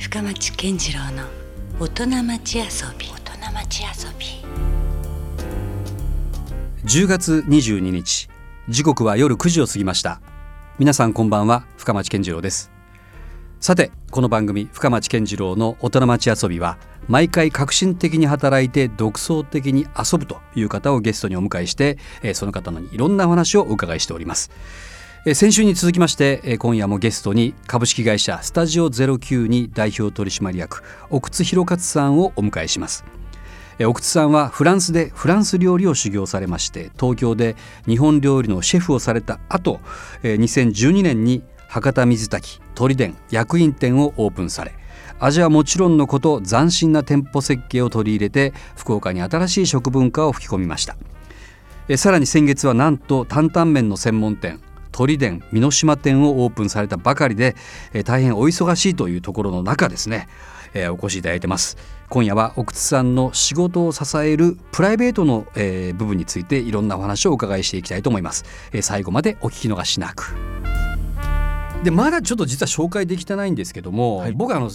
深町健次郎の大人町遊び。大人町遊び。10月22日時刻は夜9時を過ぎました。皆さんこんばんは深町健次郎です。さてこの番組深町健次郎の大人町遊びは毎回革新的に働いて独創的に遊ぶという方をゲストにお迎えしてえーその方のいろんなお話をお伺いしております。えー先週に続きまして今夜もゲストに株式会社スタジオ09に代表取締役奥津弘勝さんをお迎えします。奥津さんはフランスでフランス料理を修行されまして東京で日本料理のシェフをされた後2012年に博多水炊鳥伝薬品店をオープンされ味はもちろんのこと斬新な店舗設計を取り入れて福岡に新しい食文化を吹き込みました。さらに先月はなんと担々麺の専門店鳥伝美濃島店をオープンされたばかりで、えー大変お忙しいというところの中ですね、えーお越しいただいてます。今夜は奥津さんの仕事を支えるプライベートの、えー部分についていろんなお話をお伺いしていきたいと思います、えー最後までお聞き逃しなく。でまだちょっと実は紹介できてないんですけども、はい。僕あの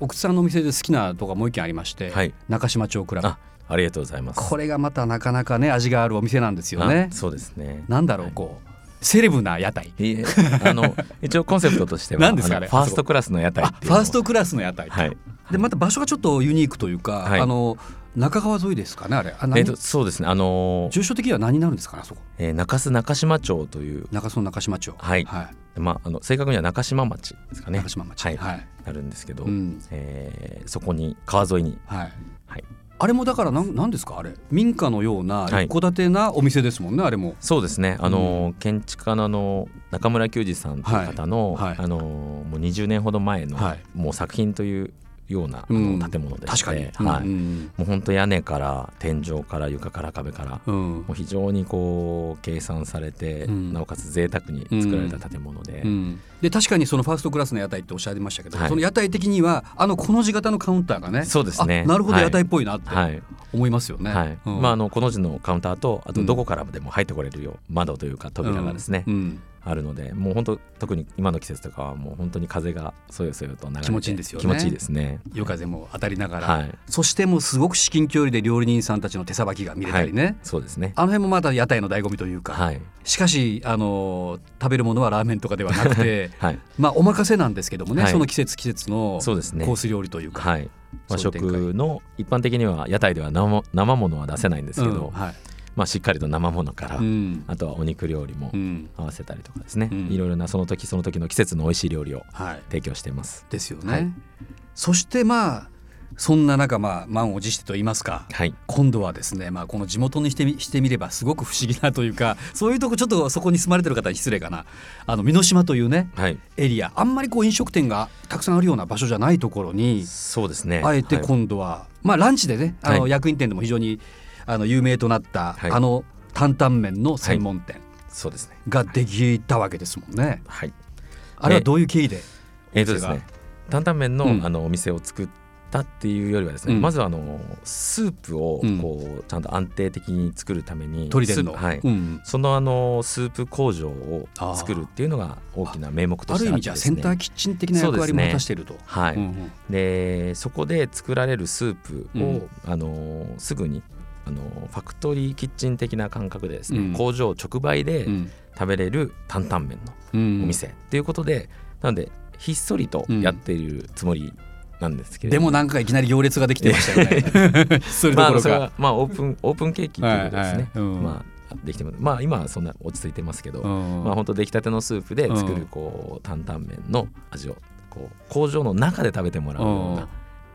奥津さんのお店で好きなとこがもう一軒ありまして、はい。中島町クラブ。あありがとうございます。これがまたなかなかね味があるお店なんですよね。あそうですね。なんだろう、はいこうセレブな屋台。あの 一応コンセプトとしてはファーストクラスの屋台ファーストクラスの屋台、はい。でまた場所がちょっとユニークというか、はい。あの中川沿いですかねあれ。あ何？えっとそうですね。あのー住所的には何になるんですかねあそこ？えー中洲中島町という。中洲の中島町。はい。はい。まああの正確には中島町ですかね。中島町。はい。はい。なるんですけど、うん。えーそこに川沿いに。はい。はいあれもだからなんなんですか？あれ。民家のようなはい。一戸建てなお店ですもんね、あれも。そうですね。あのー、建築家のあの中村久二さんという方の、はい。はい。あのーもう20年ほど前の、はい。もう作品というような建物でして、確かに、はい。うんもう本当屋根から天井から床から壁からうん。もう非常にこう計算されて、うん。なおかつ贅沢に作られた建物で、うん。で確かにそのファーストクラスの屋台っておっしゃいましたけど、はい。その屋台的にはあのこの字型のカウンターがねそうですね。あなるほどはい。屋台っぽいなってはい。思いますよね。はい。うん。まあ、あのこの字のカウンターとあうん。とどこからでも入ってこれるよう窓というか扉がですね、あるのでもう本当特に今の季節とかはもう本当に風がそよそよと流れて気持ちいいんですよね。気持ちいいですね。夜風も当たりながら、はい。そしてもうすごく至近距離で料理人さんたちの手さばきが見れたりね、そうですね。あの辺もまた屋台の醍醐味というか、はい。しかしあの食べるものはラーメンとかではなくて はい。まあお任せなんですけどもね、はい。その季節季節のそうですね。コース料理というか。はい。和食の一般的には屋台では生生ものは出せないんですけど、うんはいまあ、しっかりと生ものから、うん。あとはお肉料理もうん。合わせたりとかですね、うん。いろいろなその時その時の季節の美味しい料理をはい、提供しています。ですよね。はい。そしてまあそんな中まあ満を持してと言いますかはい。今度はですね、まあ、この地元にしてみしてみればすごく不思議なというかそういうとこちょっとそこに住まれてる方に失礼かな。あの美濃島というねはい。エリア。あんまりこう飲食店がたくさんあるような場所じゃないところにそうですね。あえてはい。今度は、まあランチでねあのはい。薬品店でも非常にあの有名となった、はい。あの担々麺の専門店。そうですね。ができたわけですもんね。はい。あれはどういう経緯で、えーとですね担々麺の,、うん。あのお店を作ったっていうよりはですね、うん。まずはあのスープをうん。こうちゃんと安定的に作るために鳥伝の、スープはい。うん。そのあのスープ工場を作るっていうのが大きな名目としてあある意味ってねじゃあセンターキッチン的な役割も果たしていると。はい、うんうん。でそこで作られるスープを、うん。あのすぐにあのファクトリーキッチン的な感覚でですね、うん。工場直売でうん。食べれる担々麺のうん。お店。っていうことで、なのでひっそりとやっているつもりなんですけれども、でもなんかいきなり行列ができてましたよね。それどまあ、ころか。それはまあオープンオープンケーキということですね、はいはい。うん。まあできてます。まあ今はそんな落ち着いてますけど、うん。まあ本当出来たてのスープで作うんるこう担々麺の味をこう工場の中で食べてもらうような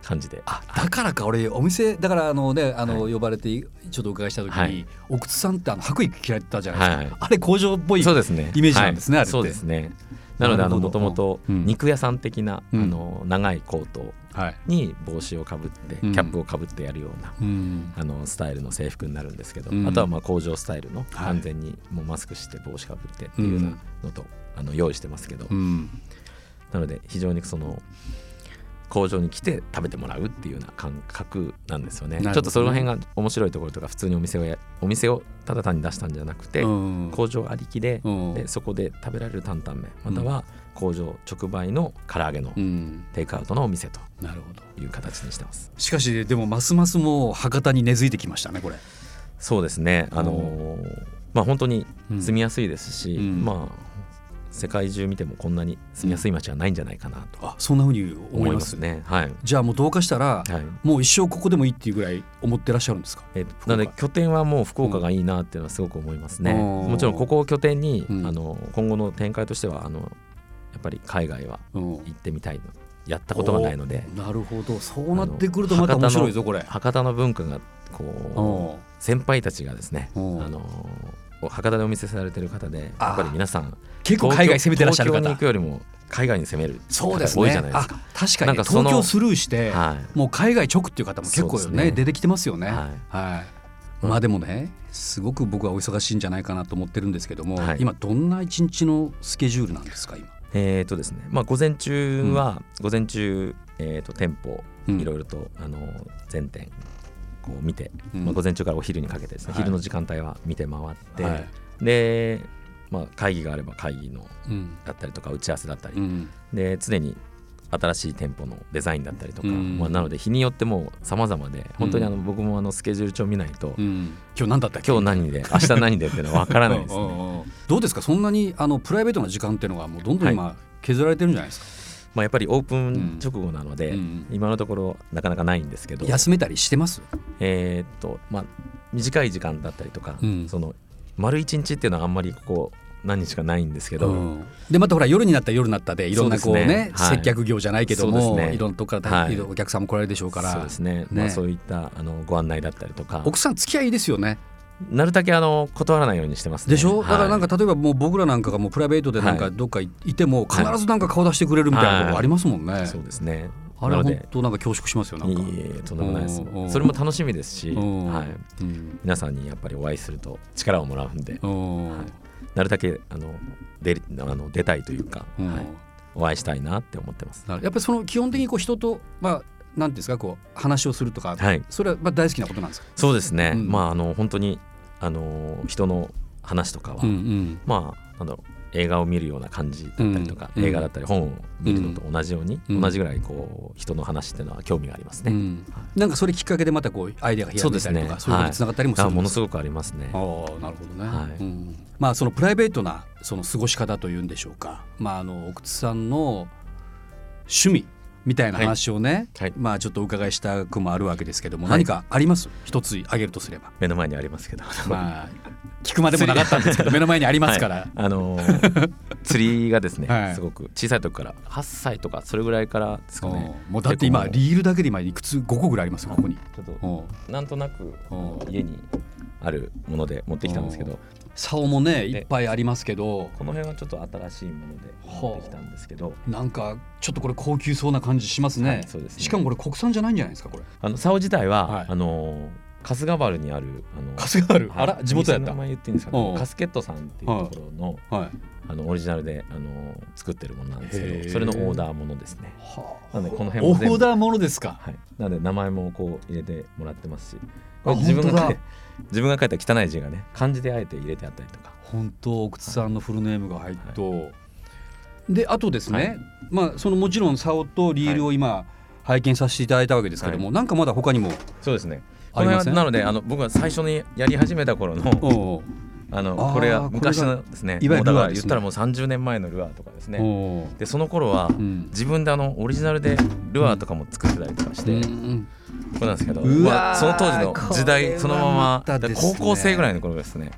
感じで、あだからか俺お店だからあのねあの、は呼ばれてちょっとお伺いした時に、はい。奥津さんってあの白衣着られてたじゃないですか、はいはい。あれ工場っぽいそうですね。イメージなんですねはい。そうですね。なのであのもともとうん。肉屋さん的な、うん。あの長いコートはい、に帽子をかぶってキうん。ャップをかぶってやるような、うん。あのスタイルの制服になるんですけど、うん。あとはまあ工場スタイルのはい。完全にもうマスクして帽子かぶってっていうようなのと、あの用意してますけど、うん。なので非常にその工場に来て食べてもらうっていうような感覚なんですよね。ね。ちょっとその辺が面白いところとか普通にお店をやお店をただ単に出したんじゃなくて、うん。工場ありきで,、うん。でそこで食べられる担々麺または工場直売の唐揚げのうん。テイクアウトのお店という形にしてます。しかしでもますますもう博多に根付いてきましたねこれ。そうですね。あのーまあ本当に住みやすいですし、うん。まあ世界中見てもこんなに住みやすい街はないんじゃないかなとあそんなふうに思思いますすね。はい、じゃあもうどうかしたら、はい。もう一生ここでもいいっていうぐらい思ってらっしゃるんですか？えーなので拠点はもう福岡がいいなっていうのはすごく思いますね。うん。もちろんここを拠点に、うん。あの今後の展開としてはあのやっぱり海外はうん。行ってみたいのやったことがないので。なるほど。そうなってくるとまた面白いぞこれ。博多の文化がこう先輩たちがですねあうん。の博多でお店されてる方でやっぱり皆さん結構海外攻めてらっしゃる方。東京に行くよりも海外に攻めるそうです方多いじゃないですか。確かに。なんかその東京スルーして、はい。もう海外直っていう方も結構よね。ね。出てきてますよね。ははい。うんまあでもねすごく僕はお忙しいんじゃないかなと思ってるんですけども、はい。今どんな一日のスケジュールなんですか今？えーとですね。まあ、午前中は、午前中、えー、と店舗うん。いろいろと、あの全店こう見て、うん。まあ、午前中からお昼にかけてですね、はい。昼の時間帯は見て回って、はい。で、まあ、会議があれば会議のうんだったりとか打ち合わせだったり、うん。で常に新しい店舗のデザインだったりとか、うん。まあ、なので日によっても様々で本当にあの、僕もあのスケジュール帳見ないと、うん。今日何だった今日何で明日何でっていうのは分からないですね。うんうんうん。どうですか？そんなにあのプライベートな時間っていうのがもうどんどん今削られてるんじゃないですか、まあ、やっぱりオープン直後なので、うん。今のところなかなかないんですけど、休めたりしてます？えーっとまあ短い時間だったりとか、うん。その丸一日っていうのはあんまりここ何日かないんですけど、うん。でまたほら夜になったら夜になったでいろんなこうねねはい。接客業じゃないけども、ね。いろんなとこから、はい。お客さんも来られるでしょうから。そうですね。ね。まあ、そういったあのご案内だったりとか。奥さん付き合いいいですよね。なるだけあの断らないようにしてますね。でしょ、だからなんかか例えばもう僕らなんかがもうプライベートでなんかはい。どっかいても必ずなんか顔出してくれるみたいなとこありますもんね、そうですね。あれは本当なんか恐縮しますよなんか。いえいえとんでもないです。それも楽しみですし、うん。はい、うん。皆さんにやっぱりお会いすると力をもらうんで、うん。はいなるだけあの出あの出たいというか、うん。はい、お会いしたいなって思ってます。やっぱりその基本的にこう人とまあなんですかこう話をするとか、はい。それはまあ大好きなことなんですか、そうですね。うん。まああの本当にあの人の話とかは、ん。まあなんだろう映画を見るような感じだったりとか、うん。映画だったり本を見るのと同じように、うん。同じぐらいこう人の話っていうのは興味がありますね。うん。なんかそれきっかけでまたこうアイデアが開いたりとかそうね。いうことにつながったりもするあんですものすごくありますね。ああなるほどね、はい。うん。まあそのプライベートなその過ごし方というんでしょうか。まああの奥津さんの趣味みたいな話をね、はい。まあちょっとお伺いしたくもあるわけですけども、はい。何かあります？一つ挙げるとすれば。目の前にありますけど。まあ聞くまでもなかったんですけど 目の前にありますから、はい。あのー 釣りがですね、はい。すごく小さい時から8歳とかそれぐらいからですかね。うんもうだって今リールだけで今いくつ？5個ぐらいありますよここに。ちょっとうんなんとなくうん家にあるもので持ってきたんですけど竿もねいっぱいありますけど。この辺はちょっと新しいもので持ってきたんですけど。なんかちょっとこれ高級そうな感じしますね,、はいそうですね。しかもこれ国産じゃないんじゃないですかこれ。あの竿自体は、はい。あのー春日原にあるあの春日原。はい。あら地元やった。名前言っていいんですかうんねカスケットさんっていうところのはい。あのオリジナルであの作ってるものなんですけどそれのオーダーものですね。はなのでこのオ辺も全部ーダーものですか。はい、なので名前もこう入れてもらってますし。あ自分が書い自分が書いた汚い字がね漢字であえて入れてあったりとか。本当奥津さんのフルネームが入っと、であとですね、はい。まあそのもちろん竿とリールを今拝見させていただいたわけですけども、なんかまだ他にもそうですね。ありません？辺はなのであの僕が最初にやり始めた頃のあのこれは昔のですねね。言ったらもう30年前のルアーとかですね。でその頃はうん。自分であのオリジナルでルアーとかも作ってたりとかして、うんこれなんですけど、まあその当時の時代そのまま高校生ぐらいの頃ですね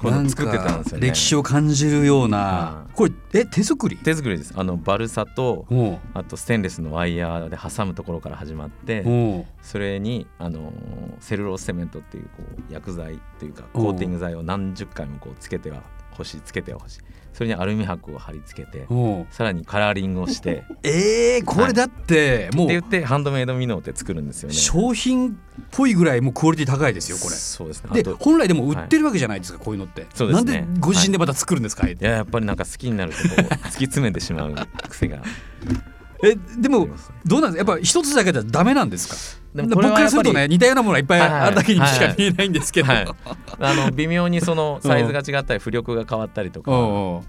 これなん作ってたんですよねか歴史を感じるようなはいこれえ手作り？手作りです。あのバルサとあとステンレスのワイヤーで挟むところから始まってそれにあのセルロースセメントっていうこう薬剤というかコーティング剤を何十回もこうつけては欲しいつけては欲しいそれにアルミ箔を貼り付けてさらにカラーリングをして えー、これだってもうって言ってハンドメイドミノーって作るんですよね。商品っぽいぐらいもうクオリティ高いですよこれ。そうですね。で本来でも売ってるわけじゃないですか、こういうのって。そうですねなんでご自身でまた作るんですか、あえていややっぱりなんか好きになるとこう突き詰めてしまう癖がえでもどうなんですか？やっぱ一つだけじゃダメなんですか？僕からするとね似たようなものがいっぱいはいはいあるだけにしか見えないんですけど、はい。あの微妙にそのサイズが違ったり浮力が変わったりとか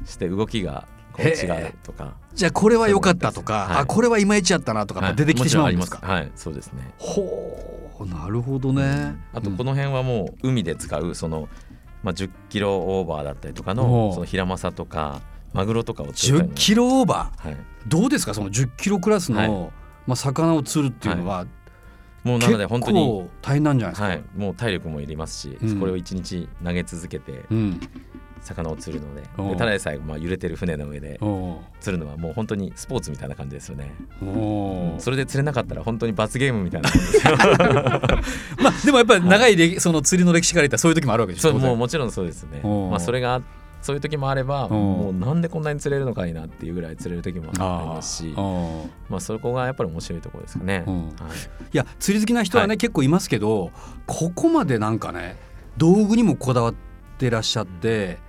して動きがこう違うとか。じゃあこれは良かったとか、はい。あこれはいまいちやったなとかはい。出てきてしまうんですか、はいそうですね。ほうなるほどね、あとこの辺はもう海で使うその、まあ、10キロオーバーだったりとかのそのヒラマサとかマグロとかを釣るため10の。キロオーバー？はい、どうですか？その10キロクラスの、はい。まあ、魚を釣るっていうのは、もうなので本当に、大変なんじゃないですか、はい、もう体力もいりますし、うん。これを1日投げ続けてうん。魚を釣るのでおう。でただでさえまあ揺れてる船の上で釣るのはもう本当にスポーツみたいな感じですよね、おう。それで釣れなかったら本当に罰ゲームみたいな。まあでもやっぱり長い歴、その釣りの歴史から言ったらそういう時もあるわけでしょ？そうもうもちろんそうですね。まあそれがそういう時もあればもうなんでこんなに釣れるのかいなっていうぐらい釣れる時もありますしまあそこがやっぱり面白いところですかね、うん。はい。いや釣り好きな人はね、はい。結構いますけどここまでなんかね道具にもこだわってらっしゃって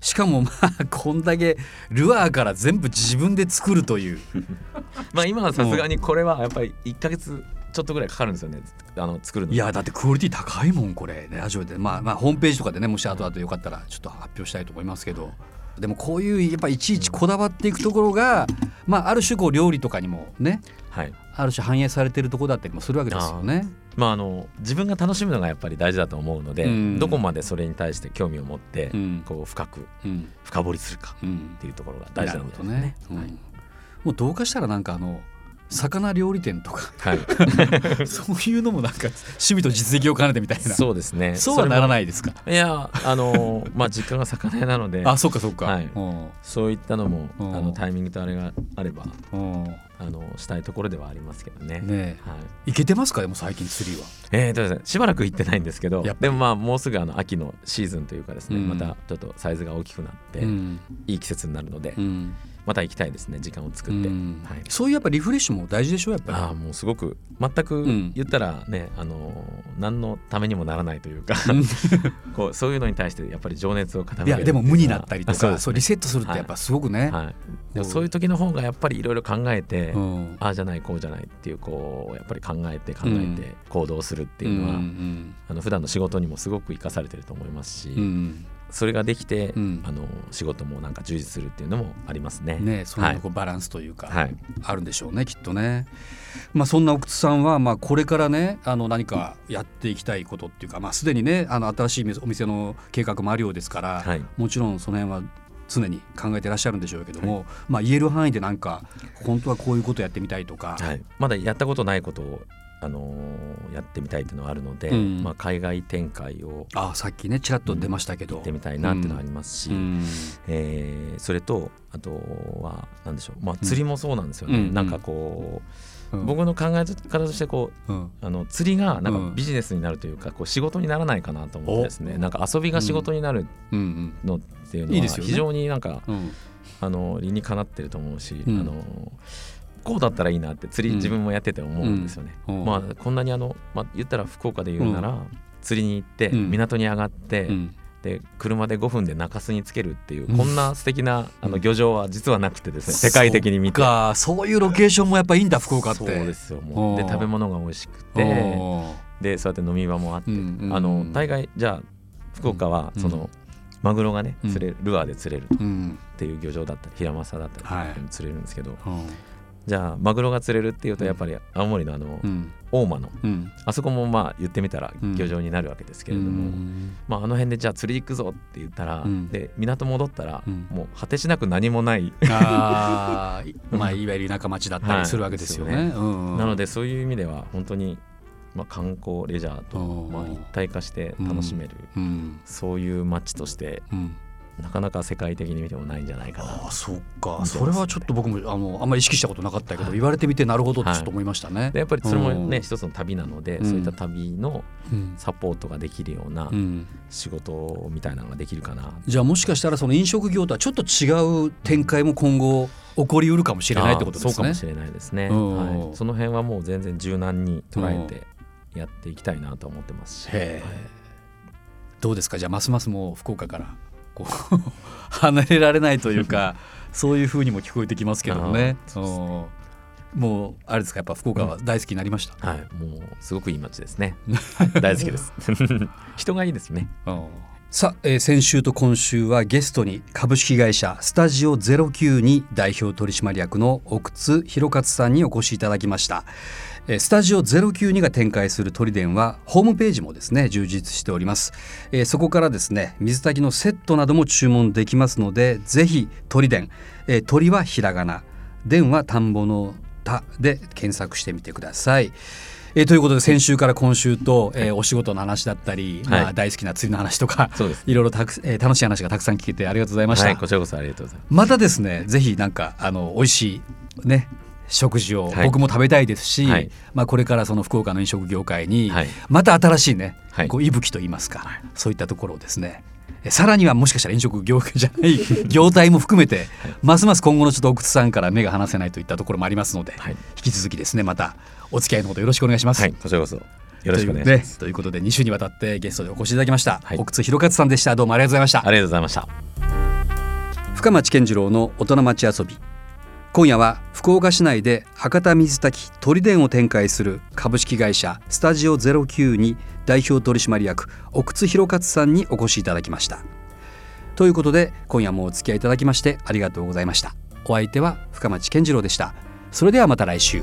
しかもまあこんだけルアーから全部自分で作るという。まあ今はさすがにこれはやっぱり1か月ちょっとぐらいかかるんですよね。あの作るのいやだってクオリティ高いもんこれ。ラジオで。まあまあホームページとかでねもし後々よかったらちょっと発表したいと思いますけど。でもこういうやっぱいちいちこだわっていくところがまあある種こう料理とかにもねはい。ある種反映されてるところだったりもするわけですよね。まああの自分が楽しむのがやっぱり大事だと思うので、うん。どこまでそれに対して興味を持って、うん。こう深くうん。深掘りするかうんっていうところが大事なんですね。ほどね、うん。もうどうかしたらなんかあの魚料理店とか。はい、は いそういうのもなんか趣味と実績を兼ねてみたいな。そうですね。そうはならいないですか？いやあの まあ実家が魚屋なので。あそっかそっか、はい。うん。そういったのもあうん。のタイミングとあれがあれば。うんあのしたいところではありますけどね。ねえ。はい。いけてますか？でも最近釣りは。えーとですね、しばらく行ってないんですけどでもまあもうすぐあの秋のシーズンというかですね、うん。またちょっとサイズが大きくなって、うん。いい季節になるので、うん。また行きたいですね時間を作って、うん。はい、そういうやっぱリフレッシュも大事でしょやっぱり。ああもうすごく全くうん。言ったらね、あの何のためにもならないというか こうそういうのに対してやっぱり情熱を傾けるいやでも無になったりとかあそうね。そうリセットするってやっぱすごくね、はい、でもそういう時の方がやっぱりいろいろ考えて、うん。ああじゃないこうじゃないっていうこうやっぱり考えて考うん。えて行動するっていうのは、んあの普段の仕事にもすごく生かされてると思いますし、うんうん。それができて、うん。あの仕事もなんか充実するっていうのもありますね。ねそうい。うはいこうバランスというか、はい、あるんでしょうねきっとね。まあそんな奥津さんはまあこれからねあの何かやっていきたいことっていうかまあすでにねあの新しいお店の計画もあるようですから、はい。もちろんその辺は常に考えてらっしゃるんでしょうけども、まあ言える範囲でなんか本当はこういうことやってみたいとか、はい、まだやったことないことを、あのーやってみたいっていうのはあるので、うん。まあ、海外展開をあさっきねちらっと出ましたけど、行ってみたいなっていうのはありますし、うん。えーそれとあとは何でしょう、まあ、釣りもそうなんですよね、うん。なんかこう、うん僕の考え方としてこううん。あの釣りがなんうん。かビジネスになるというか、こう仕事にならないかなと思ってですね。おなんか遊びが仕事になるうんのっていうのは非常になんかうん。あの理にかなってると思うし、うん。あのこうだったらいいなって釣りうん。自分もやってて思うんですよね。うん。まあこんなにあの、まあ、言ったら福岡で言うなら、釣りに行ってうん。港に上がって、うんで車で5分で中洲につけるっていう、うん。こんな素敵なあうん。の漁場は実はなくてですね、世界的に見て。かそういうロケーションもやっぱいいんだ福岡って。そうですよもう。で食べ物が美味しくてでそうやって飲み場もあって、うんうんあの大概じゃあ福岡はその、うん。マグロがねうん。釣れるルアーで釣れるうん。っていう漁場だったりヒラマサだったりはい。釣れるんですけど、うんじゃあマグロが釣れるっていうとやっぱり青森のあの、うん。大間のうん。あそこもまあ言ってみたらうん漁場になるわけですけれども、うん。まあ、あの辺でじゃあ釣り行くぞって言ったら、うん。で港戻ったら、うん。もう果てしなく何もない、あー まあいわゆる田舎町だったりするわけですよね。はいうんなのでそういう意味では本当に、まあ、観光レジャーと、うんまあ、一体化して楽しめる、うん。そういう街としてうんなかなか世界的に見てもないんじゃないかな。ああそっか。ね。それはちょっと僕もあのあんまり意識したことなかったけど言われてみてなるほどってちょっと思いましたね。でやっぱりそれもね、うん。一つの旅なので、うん。そういった旅のうん。サポートができるようなうん。仕事みたいなのができるかな、じゃあもしかしたらその飲食業とはちょっと違う展開も今後起こりうるかもしれないってことですね。そうかもしれないですね、うん。はい、その辺はもう全然柔軟に捉えてやっていきたいなと思ってますし、へえどうですか？じゃあますますもう福岡からこう 離れられないというか そういうふうにも聞こえてきますけどね。あー。そう。ですねうんもうあれですかやっぱ福岡は大好きになりました？はい、もうすごくいい街ですね。大好きです。人がいいですね。うんさあ、えー先週と今週はゲストに株式会社スタジオ09に代表取締役の奥津弘勝さんにお越しいただきました。えースタジオ092が展開する鳥電はホームページもですね充実しております、えーそこからですね水炊きのセットなども注文できますのでぜひ鳥電、えー鳥はひらがな電は田んぼの田で検索してみてくださいえーということで先週から今週と、えーお仕事の話だったり、まあ、はい大好きな釣りの話とか、そうです。いろいろたく、えー楽しい話がたくさん聞けてありがとうございました、はい。こちらこそありがとうございます。またですねぜひなんかあの美味しいね食事をはい。僕も食べたいですし、はい。まあ、これからその福岡の飲食業界にはい。また新しいね、はい。こう息吹といいますか、そういったところをですねえさらにはもしかしたら飲食業界じゃない業態も含めて、ますます今後のちょっと奥津さんから目が離せないといったところもありますので、はい。引き続きですねまたお付き合いのほどよろしくお願いします。はいこちらこそ。よろしくお願いします。というねということで2週にわたってゲストでお越しいただきました、はい。奥津弘勝さんでした。どうもありがとうございました。ありがとうございました。深町健次郎の大人町遊び。今夜は福岡市内で博多水炊き鳥電を展開する株式会社スタジオ09に代表取締役奥津弘勝さんにお越しいただきました。ということで今夜もお付き合いいただきましてありがとうございました。お相手は深町健次郎でした。それではまた来週